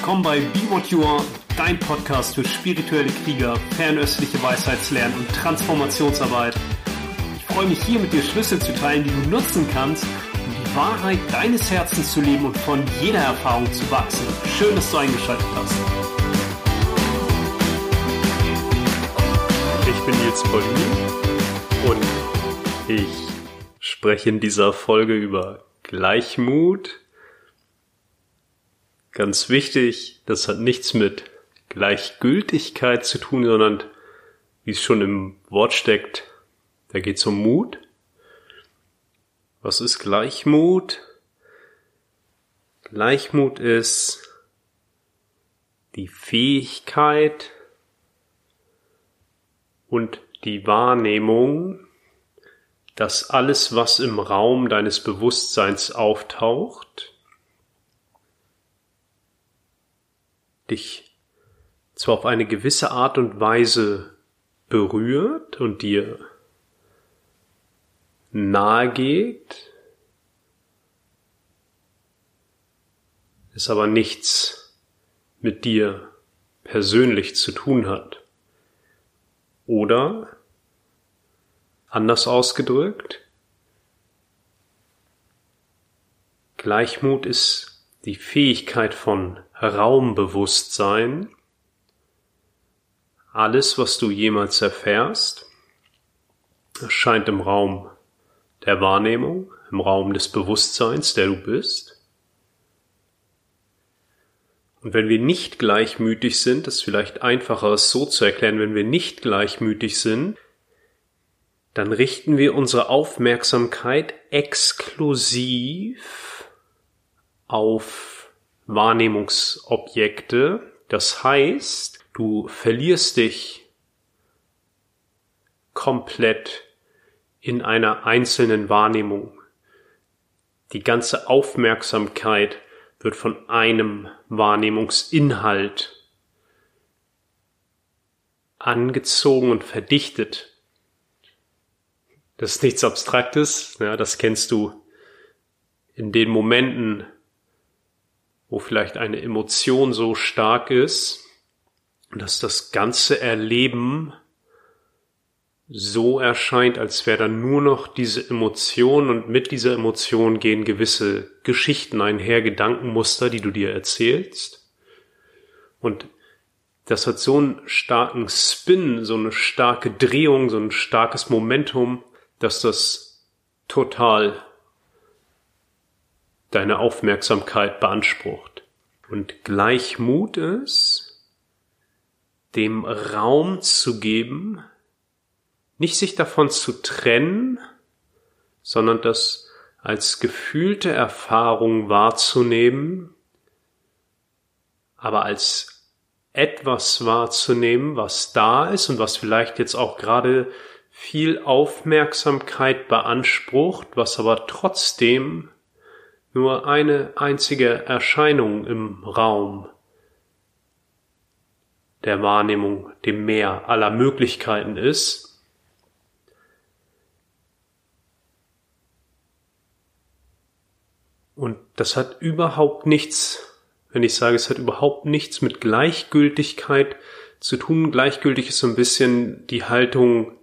willkommen bei Be What You Are, dein Podcast für spirituelle Krieger, fernöstliche Weisheitslernen und Transformationsarbeit. Ich freue mich hier mit dir Schlüssel zu teilen, die du nutzen kannst, um die Wahrheit deines Herzens zu leben und von jeder Erfahrung zu wachsen. Schön, dass du eingeschaltet hast. Ich bin Nils Paulini und ich spreche in dieser Folge über Gleichmut Ganz wichtig, das hat nichts mit Gleichgültigkeit zu tun, sondern wie es schon im Wort steckt, da geht es um Mut. Was ist Gleichmut? Gleichmut ist die Fähigkeit und die Wahrnehmung, dass alles, was im Raum deines Bewusstseins auftaucht, dich zwar auf eine gewisse Art und Weise berührt und dir nahe geht, es aber nichts mit dir persönlich zu tun hat. Oder, anders ausgedrückt, Gleichmut ist die Fähigkeit von Raumbewusstsein. Alles, was du jemals erfährst, erscheint im Raum der Wahrnehmung, im Raum des Bewusstseins, der du bist. Und wenn wir nicht gleichmütig sind, ist vielleicht einfacher, es so zu erklären, wenn wir nicht gleichmütig sind, dann richten wir unsere Aufmerksamkeit exklusiv auf Wahrnehmungsobjekte. Das heißt, du verlierst dich komplett in einer einzelnen Wahrnehmung. Die ganze Aufmerksamkeit wird von einem Wahrnehmungsinhalt angezogen und verdichtet. Das ist nichts Abstraktes, ja, das kennst du in den Momenten, wo vielleicht eine Emotion so stark ist, dass das ganze Erleben so erscheint, als wäre dann nur noch diese Emotion und mit dieser Emotion gehen gewisse Geschichten einher, Gedankenmuster, die du dir erzählst. Und das hat so einen starken Spin, so eine starke Drehung, so ein starkes Momentum, dass das total deine Aufmerksamkeit beansprucht. Und Gleichmut ist, dem Raum zu geben, nicht sich davon zu trennen, sondern das als gefühlte Erfahrung wahrzunehmen, aber als etwas wahrzunehmen, was da ist und was vielleicht jetzt auch gerade viel Aufmerksamkeit beansprucht, was aber trotzdem nur eine einzige Erscheinung im Raum der Wahrnehmung, dem Meer aller Möglichkeiten ist, Und das hat überhaupt nichts, wenn ich sage, es hat überhaupt nichts mit Gleichgültigkeit zu tun. Gleichgültig ist so ein bisschen die Haltung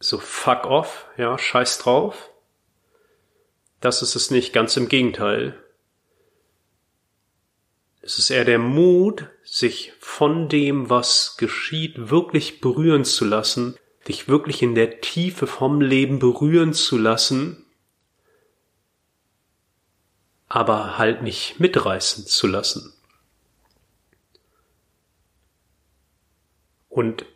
so fuck off, ja, scheiß drauf. Das ist es nicht, ganz im Gegenteil. Es ist eher der Mut, sich von dem, was geschieht, wirklich berühren zu lassen, dich wirklich in der Tiefe vom Leben berühren zu lassen, aber halt nicht mitreißen zu lassen. Und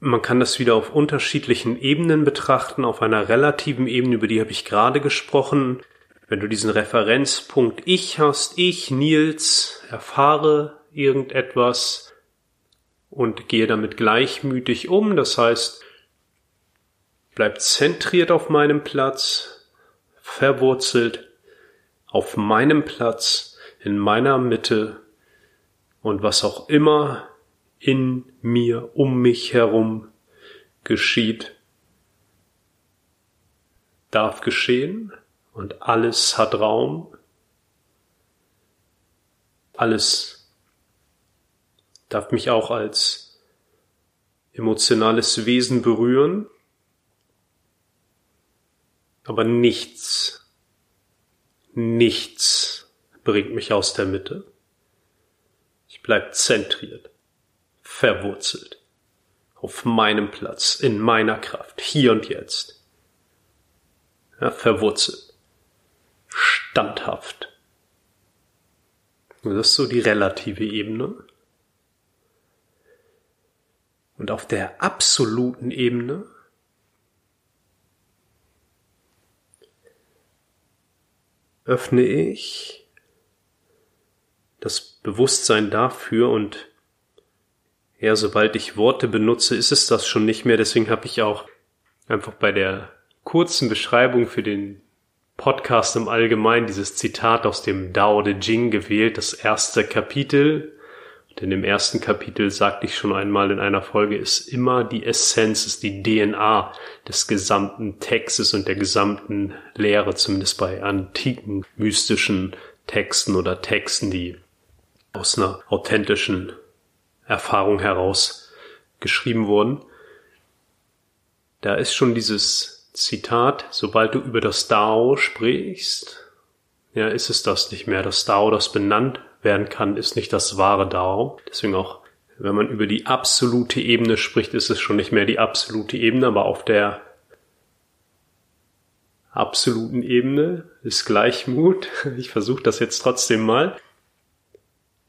man kann das wieder auf unterschiedlichen Ebenen betrachten, auf einer relativen Ebene, über die habe ich gerade gesprochen. Wenn du diesen Referenzpunkt Ich hast, ich, Nils, erfahre irgendetwas und gehe damit gleichmütig um, das heißt, bleib zentriert auf meinem Platz, verwurzelt auf meinem Platz, in meiner Mitte und was auch immer in mir, um mich herum geschieht, darf geschehen und alles hat Raum, alles darf mich auch als emotionales Wesen berühren, aber nichts, nichts bringt mich aus der Mitte. Ich bleib zentriert, verwurzelt, auf meinem Platz, in meiner Kraft, hier und jetzt. Ja, verwurzelt, standhaft. Das ist so die relative Ebene. Und auf der absoluten Ebene öffne ich das Bewusstsein dafür und ja, sobald ich Worte benutze, ist es das schon nicht mehr. Deswegen habe ich auch einfach bei der kurzen Beschreibung für den Podcast im Allgemeinen dieses Zitat aus dem Dao De Jing gewählt, das erste Kapitel. Und in dem ersten Kapitel sagte ich schon einmal in einer Folge, ist immer die Essenz, ist die DNA des gesamten Textes und der gesamten Lehre, zumindest bei antiken mystischen Texten oder Texten, die aus einer authentischen Erfahrung heraus geschrieben wurden. Da ist schon dieses Zitat, sobald du über das Dao sprichst, ja, ist es das nicht mehr. Das Dao, das benannt werden kann, ist nicht das wahre Dao. Deswegen auch, wenn man über die absolute Ebene spricht, ist es schon nicht mehr die absolute Ebene, aber auf der absoluten Ebene ist Gleichmut. Ich versuche das jetzt trotzdem mal.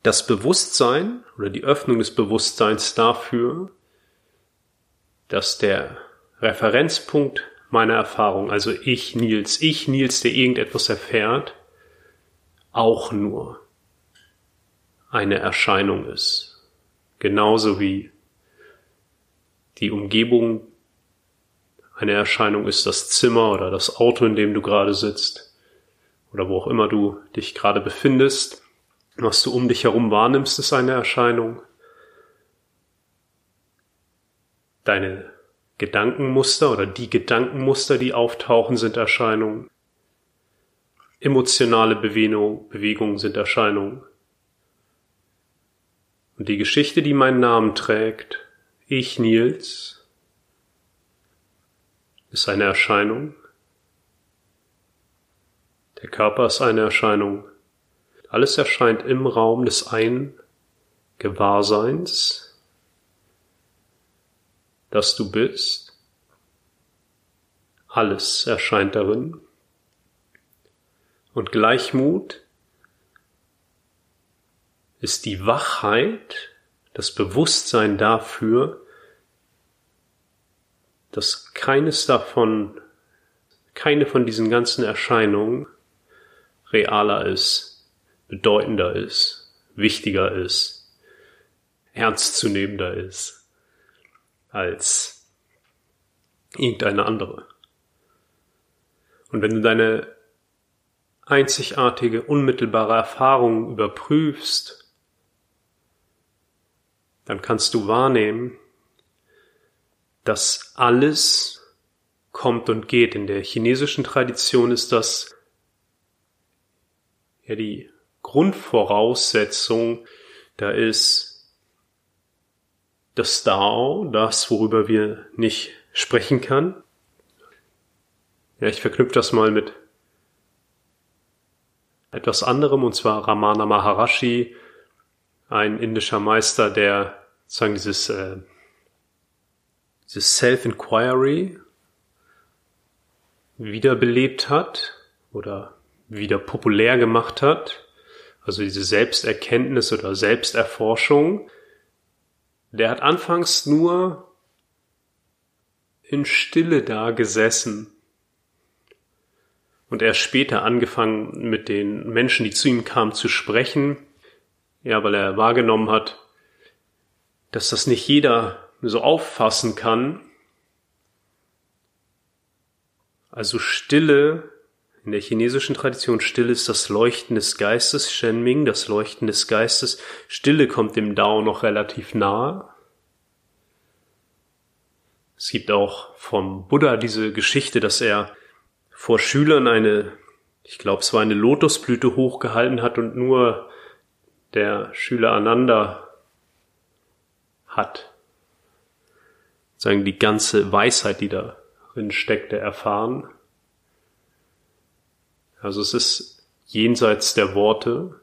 Das Bewusstsein oder die Öffnung des Bewusstseins dafür, dass der Referenzpunkt meiner Erfahrung, also ich Nils, ich Nils, der irgendetwas erfährt, auch nur eine Erscheinung ist. Genauso wie die Umgebung eine Erscheinung ist, das Zimmer oder das Auto, in dem du gerade sitzt oder wo auch immer du dich gerade befindest. Was du um dich herum wahrnimmst, ist eine Erscheinung. Deine Gedankenmuster oder die Gedankenmuster, die auftauchen, sind Erscheinungen. Emotionale Bewegung, Bewegungen sind Erscheinungen. Und die Geschichte, die meinen Namen trägt, ich Nils, ist eine Erscheinung. Der Körper ist eine Erscheinung. Alles erscheint im Raum des einen Gewahrseins, dass du bist. Alles erscheint darin. Und Gleichmut ist die Wachheit, das Bewusstsein dafür, dass keines davon, keine von diesen ganzen Erscheinungen realer ist, bedeutender ist, wichtiger ist, ernstzunehmender ist als irgendeine andere. Und wenn du deine einzigartige, unmittelbare Erfahrung überprüfst, dann kannst du wahrnehmen, dass alles kommt und geht. In der chinesischen Tradition ist das ja die Grundvoraussetzung. Da ist das Dao, das, worüber wir nicht sprechen kann. Ja, ich verknüpfe das mal mit etwas anderem, und zwar Ramana Maharashi, ein indischer Meister, der sozusagen dieses, äh, dieses Self-Inquiry wiederbelebt hat oder wieder populär gemacht hat. Also diese Selbsterkenntnis oder Selbsterforschung, der hat anfangs nur in Stille da gesessen und erst später angefangen mit den Menschen, die zu ihm kamen, zu sprechen, ja, weil er wahrgenommen hat, dass das nicht jeder so auffassen kann. Also Stille in der chinesischen Tradition Stille ist das Leuchten des Geistes, Shenming, das Leuchten des Geistes. Stille kommt dem Dao noch relativ nahe. Es gibt auch vom Buddha diese Geschichte, dass er vor Schülern eine, ich glaube, es war eine Lotusblüte hochgehalten hat und nur der Schüler Ananda hat. Sagen die ganze Weisheit, die darin steckte, erfahren. Also es ist jenseits der Worte,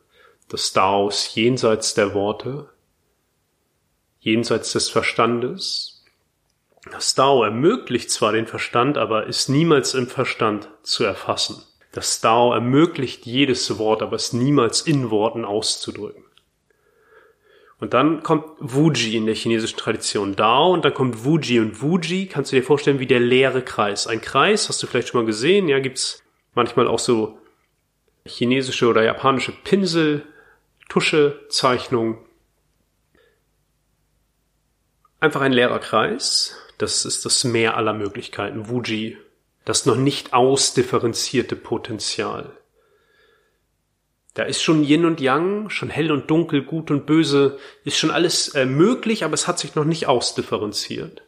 das Dao ist jenseits der Worte, jenseits des Verstandes. Das Dao ermöglicht zwar den Verstand, aber ist niemals im Verstand zu erfassen. Das Dao ermöglicht jedes Wort, aber ist niemals in Worten auszudrücken. Und dann kommt Wuji in der chinesischen Tradition Dao und dann kommt Wuji und Wuji kannst du dir vorstellen wie der leere Kreis. Ein Kreis, hast du vielleicht schon mal gesehen, ja, gibt's manchmal auch so chinesische oder japanische Pinsel, Tusche, Zeichnungen. Einfach ein leerer Kreis. Das ist das Meer aller Möglichkeiten. Wuji. Das noch nicht ausdifferenzierte Potenzial. Da ist schon Yin und Yang, schon hell und dunkel, gut und böse, ist schon alles äh, möglich, aber es hat sich noch nicht ausdifferenziert.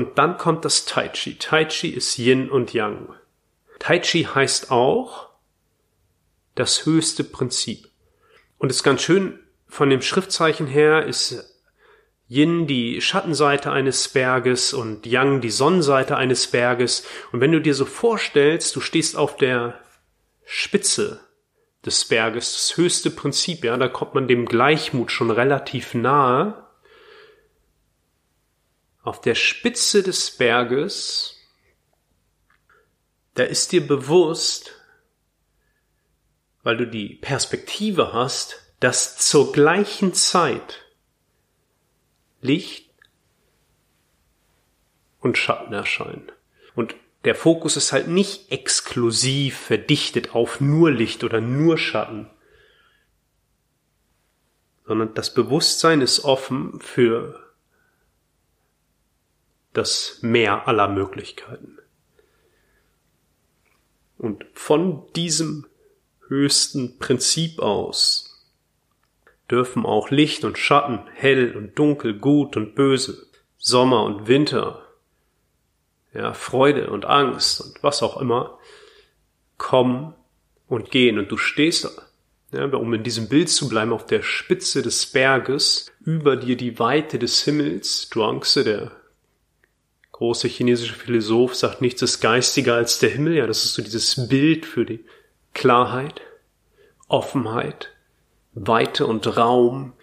Und dann kommt das Tai Chi. Tai Chi ist Yin und Yang. Tai Chi heißt auch das höchste Prinzip. Und es ist ganz schön, von dem Schriftzeichen her ist Yin die Schattenseite eines Berges und Yang die Sonnenseite eines Berges. Und wenn du dir so vorstellst, du stehst auf der Spitze des Berges, das höchste Prinzip, ja, da kommt man dem Gleichmut schon relativ nahe. Auf der Spitze des Berges, da ist dir bewusst, weil du die Perspektive hast, dass zur gleichen Zeit Licht und Schatten erscheinen. Und der Fokus ist halt nicht exklusiv verdichtet auf nur Licht oder nur Schatten, sondern das Bewusstsein ist offen für das Meer aller Möglichkeiten. Und von diesem höchsten Prinzip aus dürfen auch Licht und Schatten, hell und dunkel, gut und böse, Sommer und Winter, ja, Freude und Angst und was auch immer, kommen und gehen und du stehst da, ja, um in diesem Bild zu bleiben, auf der Spitze des Berges, über dir die Weite des Himmels, Zhuangzi, der große chinesische Philosoph, sagt, nichts ist geistiger als der Himmel, ja, das ist so dieses Bild für die Klarheit, Offenheit, Weite und Raum,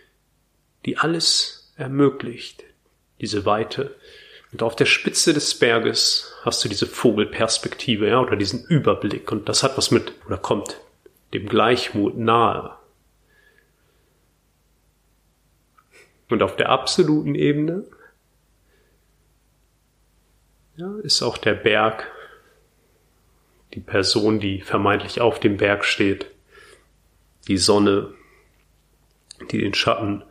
die alles ermöglicht, diese Weite. Und auf der Spitze des Berges hast du diese Vogelperspektive, ja, oder diesen Überblick. Und das hat was mit, oder kommt dem Gleichmut nahe. Und auf der absoluten Ebene ja, ist auch der Berg, die Person, die vermeintlich auf dem Berg steht, die Sonne, die den Schatten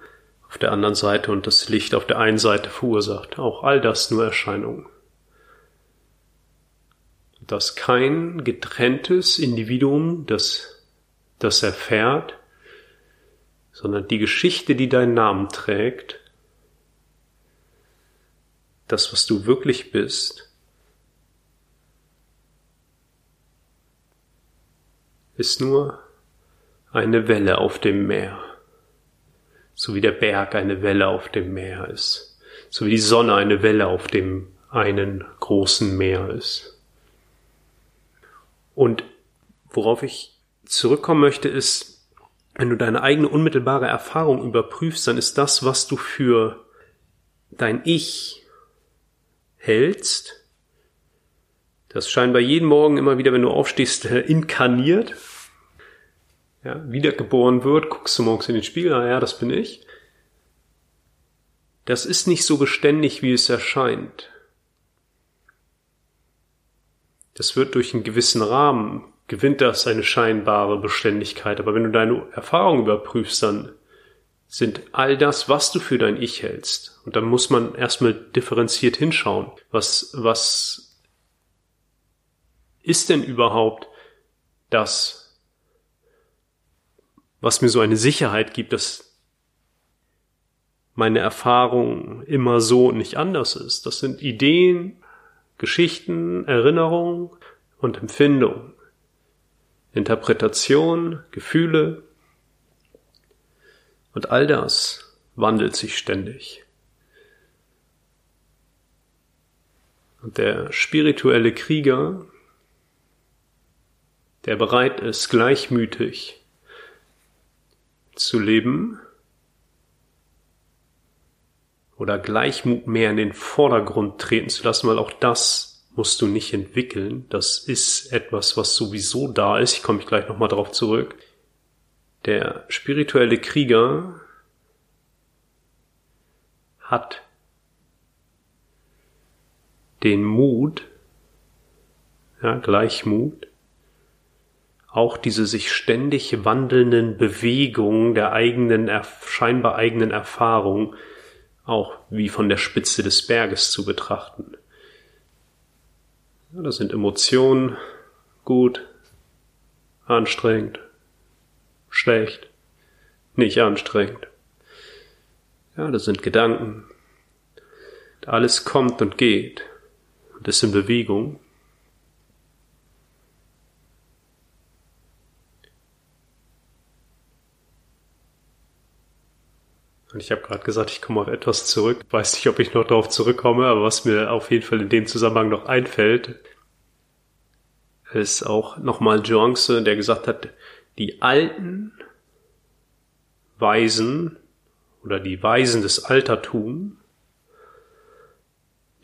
auf der anderen Seite und das Licht auf der einen Seite verursacht. Auch all das nur Erscheinungen. Dass kein getrenntes Individuum das, das erfährt, sondern die Geschichte, die deinen Namen trägt, das, was du wirklich bist, ist nur eine Welle auf dem Meer so wie der Berg eine Welle auf dem Meer ist, so wie die Sonne eine Welle auf dem einen großen Meer ist. Und worauf ich zurückkommen möchte, ist, wenn du deine eigene unmittelbare Erfahrung überprüfst, dann ist das, was du für dein Ich hältst, das scheinbar jeden Morgen immer wieder, wenn du aufstehst, inkarniert, ja, wiedergeboren wird, guckst du morgens in den Spiegel, ah ja, das bin ich. Das ist nicht so beständig, wie es erscheint. Das wird durch einen gewissen Rahmen, gewinnt das eine scheinbare Beständigkeit. Aber wenn du deine Erfahrung überprüfst, dann sind all das, was du für dein Ich hältst. Und dann muss man erstmal differenziert hinschauen. Was, was ist denn überhaupt das, was mir so eine Sicherheit gibt, dass meine Erfahrung immer so und nicht anders ist. Das sind Ideen, Geschichten, Erinnerungen und Empfindungen, Interpretation, Gefühle, Und all das wandelt sich ständig. Und der spirituelle Krieger, der bereit ist, gleichmütig zu leben oder Gleichmut mehr in den Vordergrund treten zu lassen, weil auch das musst du nicht entwickeln. Das ist etwas, was sowieso da ist. Ich komme gleich nochmal darauf zurück. Der spirituelle Krieger hat den Mut, ja, Gleichmut, auch diese sich ständig wandelnden Bewegungen der eigenen, scheinbar eigenen Erfahrung auch wie von der Spitze des Berges zu betrachten. Ja, das sind Emotionen, gut, anstrengend, schlecht, nicht anstrengend. Ja, das sind Gedanken. Alles kommt und geht und ist in Bewegung. Und ich habe gerade gesagt, ich komme auf etwas zurück. Weiß nicht, ob ich noch darauf zurückkomme, aber was mir auf jeden Fall in dem Zusammenhang noch einfällt, ist auch nochmal Joance, der gesagt hat, die alten Weisen oder die Weisen des Altertums,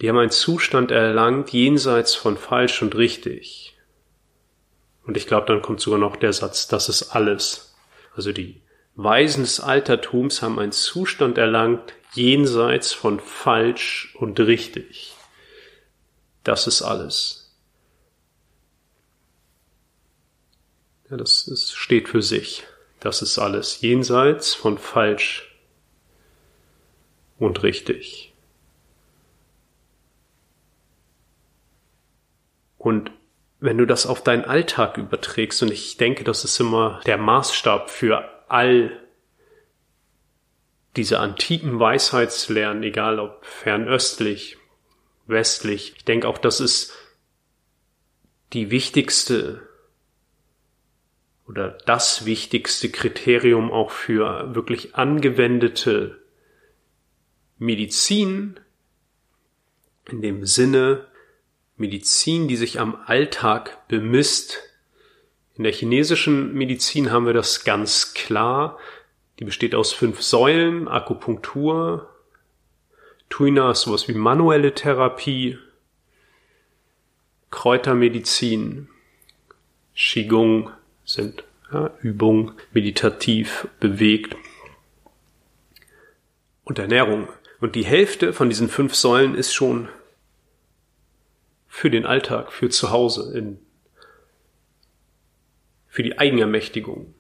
die haben einen Zustand erlangt jenseits von falsch und richtig. Und ich glaube, dann kommt sogar noch der Satz, das ist alles. Also die Weisen des Altertums haben einen Zustand erlangt jenseits von falsch und richtig. Das ist alles. Ja, das, das steht für sich. Das ist alles jenseits von falsch und richtig. Und wenn du das auf deinen Alltag überträgst, und ich denke, das ist immer der Maßstab für all diese antiken Weisheitslernen, egal ob fernöstlich, westlich, ich denke auch, das ist die wichtigste oder das wichtigste Kriterium auch für wirklich angewendete Medizin in dem Sinne Medizin, die sich am Alltag bemisst, in der chinesischen Medizin haben wir das ganz klar. Die besteht aus fünf Säulen, Akupunktur, Tuina ist sowas wie manuelle Therapie, Kräutermedizin, Qigong sind ja, Übungen, meditativ, bewegt und Ernährung. Und die Hälfte von diesen fünf Säulen ist schon für den Alltag, für zu Hause, in für die Eigenermächtigung.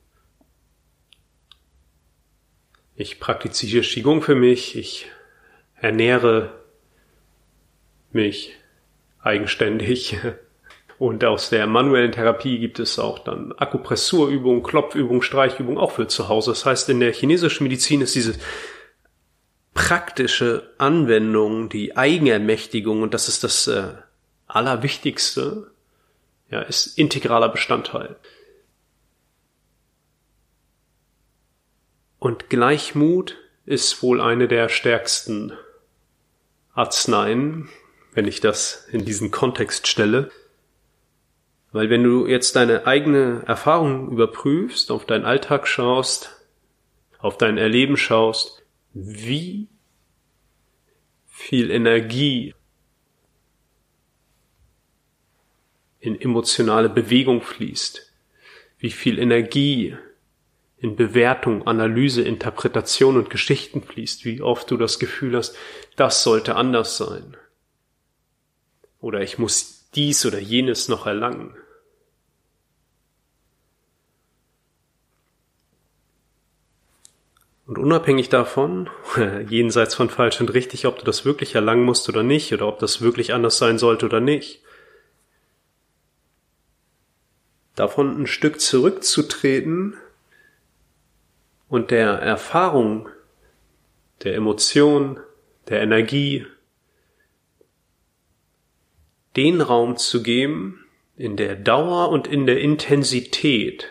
Ich praktiziere Qigong für mich, ich ernähre mich eigenständig. Und aus der manuellen Therapie gibt es auch dann Akupressurübungen, Klopfübungen, Streichübungen, auch für zu Hause. Das heißt, in der chinesischen Medizin ist diese praktische Anwendung, die Eigenermächtigung, und das ist das äh, Allerwichtigste, ja, ist integraler Bestandteil. Und Gleichmut ist wohl eine der stärksten Arzneien, wenn ich das in diesen Kontext stelle. Weil wenn du jetzt deine eigene Erfahrung überprüfst, auf deinen Alltag schaust, auf dein Erleben schaust, wie viel Energie in emotionale Bewegung fließt, wie viel Energie in Bewertung, Analyse, Interpretation und Geschichten fließt, wie oft du das Gefühl hast, das sollte anders sein. Oder ich muss dies oder jenes noch erlangen. Und unabhängig davon, jenseits von falsch und richtig, ob du das wirklich erlangen musst oder nicht, oder ob das wirklich anders sein sollte oder nicht, davon ein Stück zurückzutreten und der Erfahrung, der Emotion, der Energie den Raum zu geben in der Dauer und in der Intensität,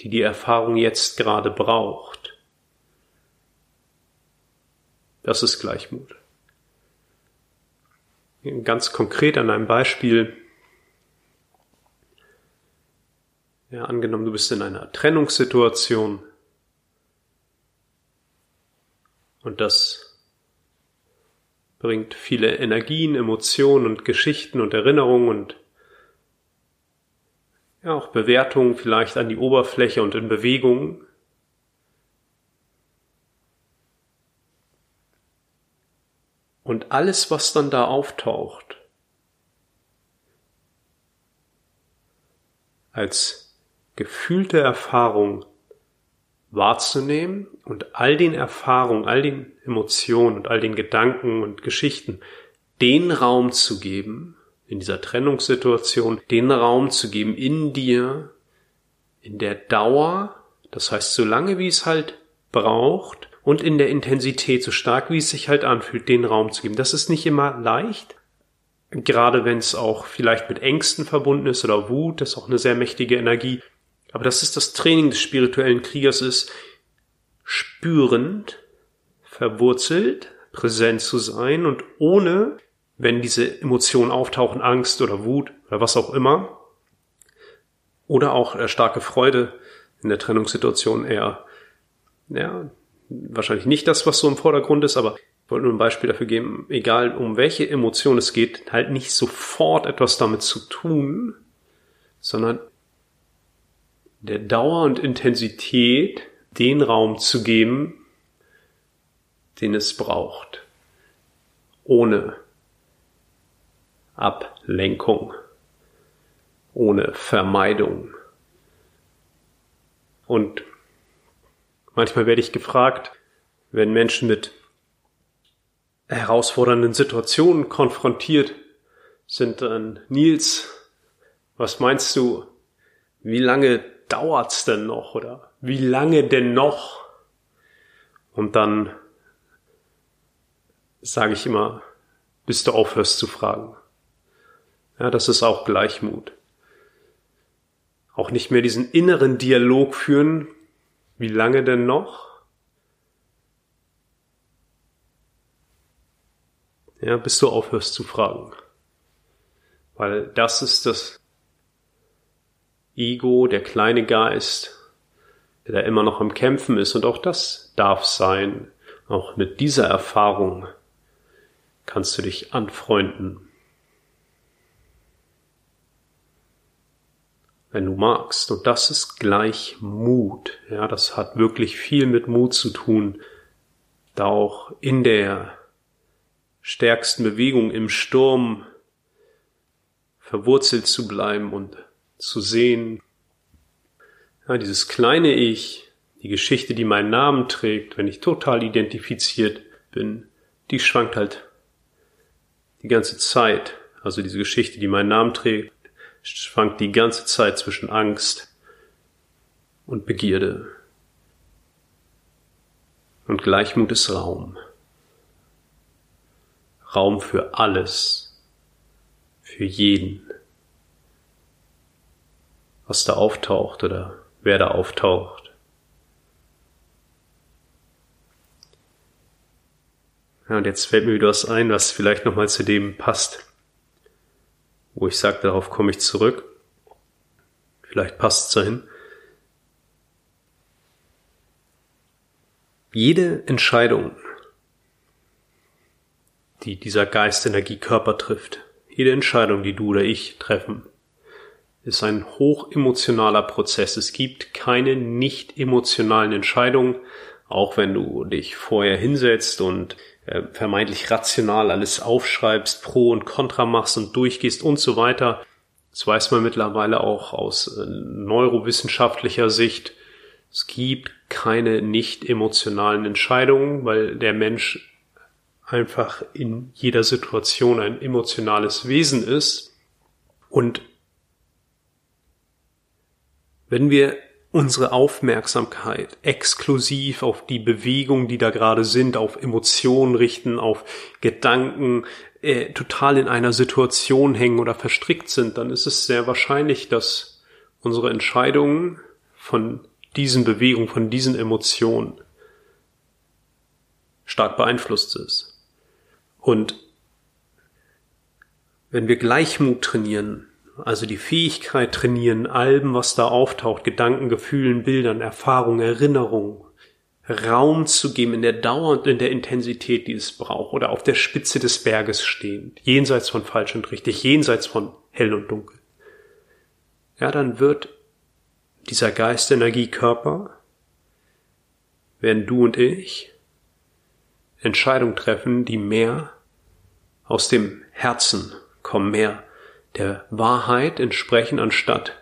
die die Erfahrung jetzt gerade braucht. Das ist Gleichmut. Ganz konkret an einem Beispiel. Ja, angenommen, du bist in einer Trennungssituation und das bringt viele Energien, Emotionen und Geschichten und Erinnerungen und ja auch Bewertungen vielleicht an die Oberfläche und in Bewegung. Und alles, was dann da auftaucht, als gefühlte Erfahrung wahrzunehmen und all den Erfahrungen, all den Emotionen und all den Gedanken und Geschichten den Raum zu geben, in dieser Trennungssituation, den Raum zu geben in dir, in der Dauer, das heißt so lange wie es halt braucht, und in der Intensität, so stark wie es sich halt anfühlt, den Raum zu geben. Das ist nicht immer leicht, gerade wenn es auch vielleicht mit Ängsten verbunden ist oder Wut, das ist auch eine sehr mächtige Energie. Aber das ist das Training des spirituellen Kriegers ist, spürend, verwurzelt, präsent zu sein und ohne, wenn diese Emotionen auftauchen, Angst oder Wut oder was auch immer, oder auch äh, starke Freude in der Trennungssituation eher, ja, wahrscheinlich nicht das, was so im Vordergrund ist, aber ich wollte nur ein Beispiel dafür geben, egal um welche Emotion es geht, halt nicht sofort etwas damit zu tun, sondern der Dauer und Intensität den Raum zu geben, den es braucht, ohne Ablenkung, ohne Vermeidung. Und manchmal werde ich gefragt, wenn Menschen mit herausfordernden Situationen konfrontiert sind, dann Nils, was meinst du, wie lange dauert's denn noch oder wie lange denn noch? Und dann sage ich immer, bis du aufhörst zu fragen. Ja, das ist auch Gleichmut. Auch nicht mehr diesen inneren Dialog führen, wie lange denn noch? Ja, bis du aufhörst zu fragen. Weil das ist das Ego, der kleine Geist, der da immer noch am Kämpfen ist. Und auch das darf sein. Auch mit dieser Erfahrung kannst du dich anfreunden. Wenn du magst. Und das ist gleich Mut. Ja, das hat wirklich viel mit Mut zu tun. Da auch in der stärksten Bewegung im Sturm verwurzelt zu bleiben und zu sehen, ja, dieses kleine Ich, die Geschichte, die meinen Namen trägt, wenn ich total identifiziert bin, die schwankt halt die ganze Zeit. Also diese Geschichte, die meinen Namen trägt, schwankt die ganze Zeit zwischen Angst und Begierde. Und Gleichmut ist Raum. Raum für alles, für jeden was da auftaucht oder wer da auftaucht. Ja, und jetzt fällt mir wieder was ein, was vielleicht nochmal zu dem passt, wo ich sage, darauf komme ich zurück. Vielleicht passt es dahin. Jede Entscheidung, die dieser Geist, Energie, Körper trifft, jede Entscheidung, die du oder ich treffen, ist ein hochemotionaler Prozess. Es gibt keine nicht emotionalen Entscheidungen, auch wenn du dich vorher hinsetzt und äh, vermeintlich rational alles aufschreibst, Pro und Contra machst und durchgehst und so weiter. Das weiß man mittlerweile auch aus äh, neurowissenschaftlicher Sicht. Es gibt keine nicht emotionalen Entscheidungen, weil der Mensch einfach in jeder Situation ein emotionales Wesen ist. Und wenn wir unsere Aufmerksamkeit exklusiv auf die Bewegungen, die da gerade sind, auf Emotionen richten, auf Gedanken, äh, total in einer Situation hängen oder verstrickt sind, dann ist es sehr wahrscheinlich, dass unsere Entscheidungen von diesen Bewegungen, von diesen Emotionen stark beeinflusst ist. Und wenn wir Gleichmut trainieren, also die Fähigkeit trainieren, allem, was da auftaucht, Gedanken, Gefühlen, Bildern, Erfahrungen, Erinnerungen, Raum zu geben in der Dauer und in der Intensität, die es braucht, oder auf der Spitze des Berges stehend, jenseits von falsch und richtig, jenseits von hell und dunkel. Ja, dann wird dieser Geist, Energie, Körper, werden du und ich Entscheidungen treffen, die mehr aus dem Herzen kommen, mehr der Wahrheit entsprechen, anstatt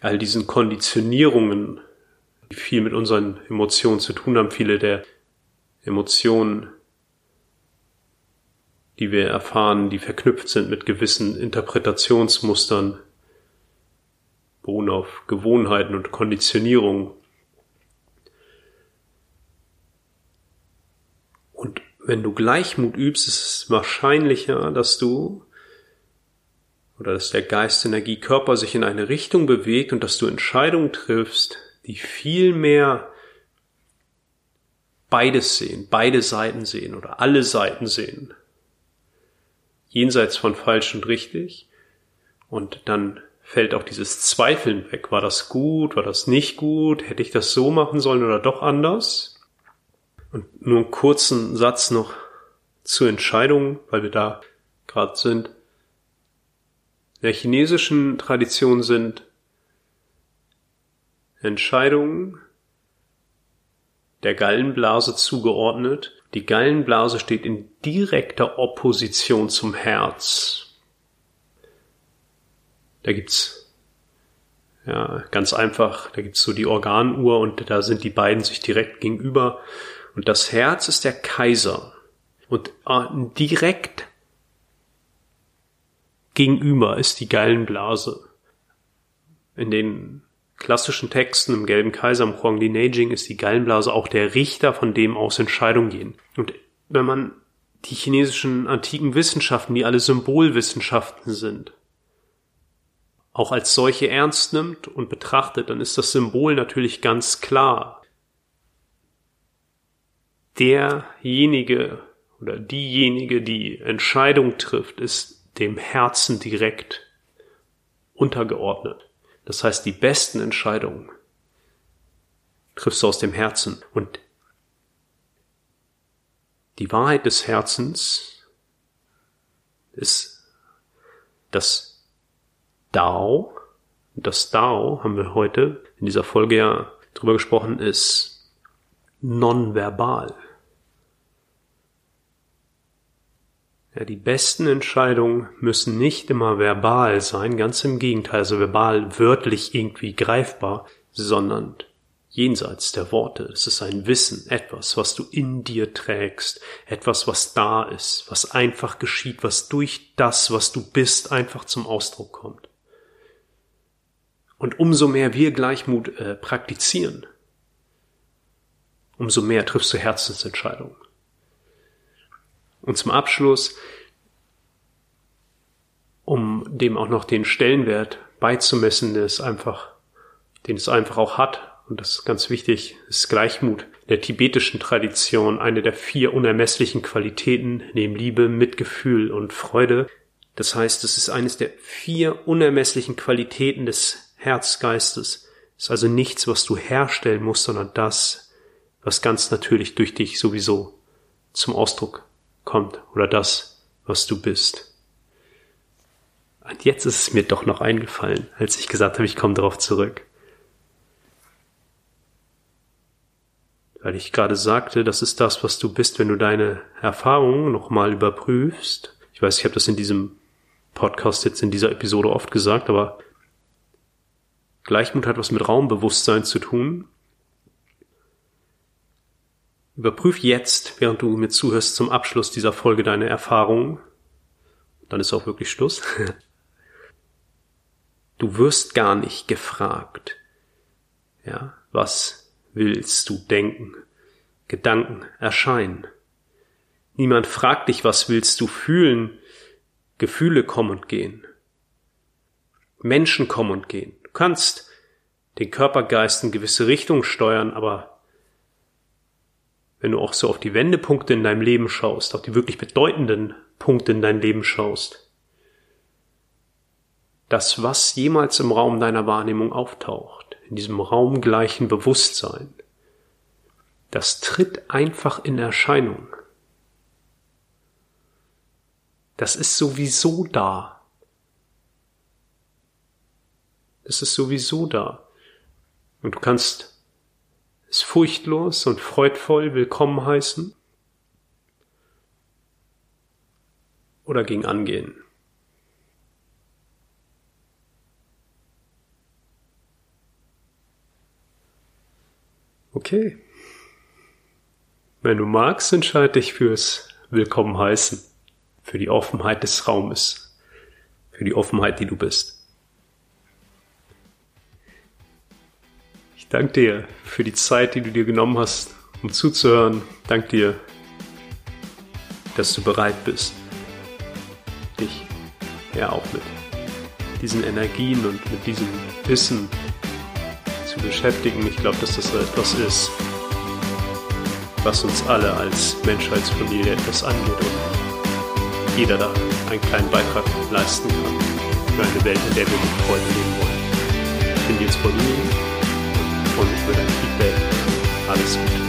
all diesen Konditionierungen, die viel mit unseren Emotionen zu tun haben. Viele der Emotionen, die wir erfahren, die verknüpft sind mit gewissen Interpretationsmustern, beruhen auf Gewohnheiten und Konditionierungen. Und wenn du Gleichmut übst, ist es wahrscheinlicher, dass du oder dass der Geist, Energie, Körper sich in eine Richtung bewegt und dass du Entscheidungen triffst, die viel mehr beides sehen, beide Seiten sehen oder alle Seiten sehen. Jenseits von falsch und richtig. Und dann fällt auch dieses Zweifeln weg. War das gut? War das nicht gut? Hätte ich das so machen sollen oder doch anders? Und nur einen kurzen Satz noch zur Entscheidung, weil wir da gerade sind. Der chinesischen Tradition sind Entscheidungen der Gallenblase zugeordnet. Die Gallenblase steht in direkter Opposition zum Herz. Da gibt's ja ganz einfach, da gibt's so die Organuhr und da sind die beiden sich direkt gegenüber. Und das Herz ist der Kaiser. Und äh, direkt gegenüber ist die Gallenblase. In den klassischen Texten im Gelben Kaiser, im Huangdi Neijing, ist die Gallenblase auch der Richter, von dem aus Entscheidungen gehen. Und wenn man die chinesischen antiken Wissenschaften, die alle Symbolwissenschaften sind, auch als solche ernst nimmt und betrachtet, dann ist das Symbol natürlich ganz klar. Derjenige oder diejenige, die Entscheidung trifft, ist dem Herzen direkt untergeordnet. Das heißt, die besten Entscheidungen triffst du aus dem Herzen. Und die Wahrheit des Herzens ist das Dao. Das Dao haben wir heute in dieser Folge ja drüber gesprochen, ist nonverbal. Ja, die besten Entscheidungen müssen nicht immer verbal sein, ganz im Gegenteil, also verbal wörtlich irgendwie greifbar, sondern jenseits der Worte. Es ist ein Wissen, etwas, was du in dir trägst, etwas, was da ist, was einfach geschieht, was durch das, was du bist, einfach zum Ausdruck kommt. Und umso mehr wir Gleichmut äh, praktizieren, umso mehr triffst du Herzensentscheidungen. Und zum Abschluss, um dem auch noch den Stellenwert beizumessen, den es einfach, den es einfach auch hat, und das ist ganz wichtig, ist Gleichmut der tibetischen Tradition eine der vier unermesslichen Qualitäten neben Liebe, Mitgefühl und Freude. Das heißt, es ist eines der vier unermesslichen Qualitäten des Herzgeistes. Ist also nichts, was du herstellen musst, sondern das, was ganz natürlich durch dich sowieso zum Ausdruck kommt oder das, was du bist. Und jetzt ist es mir doch noch eingefallen, als ich gesagt habe, ich komme darauf zurück. Weil ich gerade sagte, das ist das, was du bist, wenn du deine Erfahrungen nochmal überprüfst. Ich weiß, ich habe das in diesem Podcast jetzt in dieser Episode oft gesagt, aber Gleichmut hat was mit Raumbewusstsein zu tun. Überprüf jetzt, während du mir zuhörst, zum Abschluss dieser Folge deine Erfahrungen. Dann ist auch wirklich Schluss. Du wirst gar nicht gefragt. Ja, was willst du denken? Gedanken erscheinen. Niemand fragt dich, was willst du fühlen? Gefühle kommen und gehen. Menschen kommen und gehen. Du kannst den Körpergeist in gewisse Richtung steuern, aber wenn du auch so auf die Wendepunkte in deinem Leben schaust, auf die wirklich bedeutenden Punkte in deinem Leben schaust, das, was jemals im Raum deiner Wahrnehmung auftaucht, in diesem raumgleichen Bewusstsein, das tritt einfach in Erscheinung. Das ist sowieso da. Das ist sowieso da. Und du kannst es furchtlos und freudvoll willkommen heißen oder gegen angehen. Okay. Wenn du magst, entscheide dich fürs Willkommen heißen, für die Offenheit des Raumes, für die Offenheit, die du bist. Ich danke dir für die Zeit, die du dir genommen hast, um zuzuhören. Danke dir, dass du bereit bist, dich ja auch mit diesen Energien und mit diesem Wissen zu beschäftigen. Ich glaube, dass das etwas ist, was uns alle als Menschheitsfamilie etwas angeht und jeder da einen kleinen Beitrag leisten kann für eine Welt, in der wir mit Freude leben wollen. Ich bin jetzt von Ihnen und freue mich über dein Feedback. Alles Gute.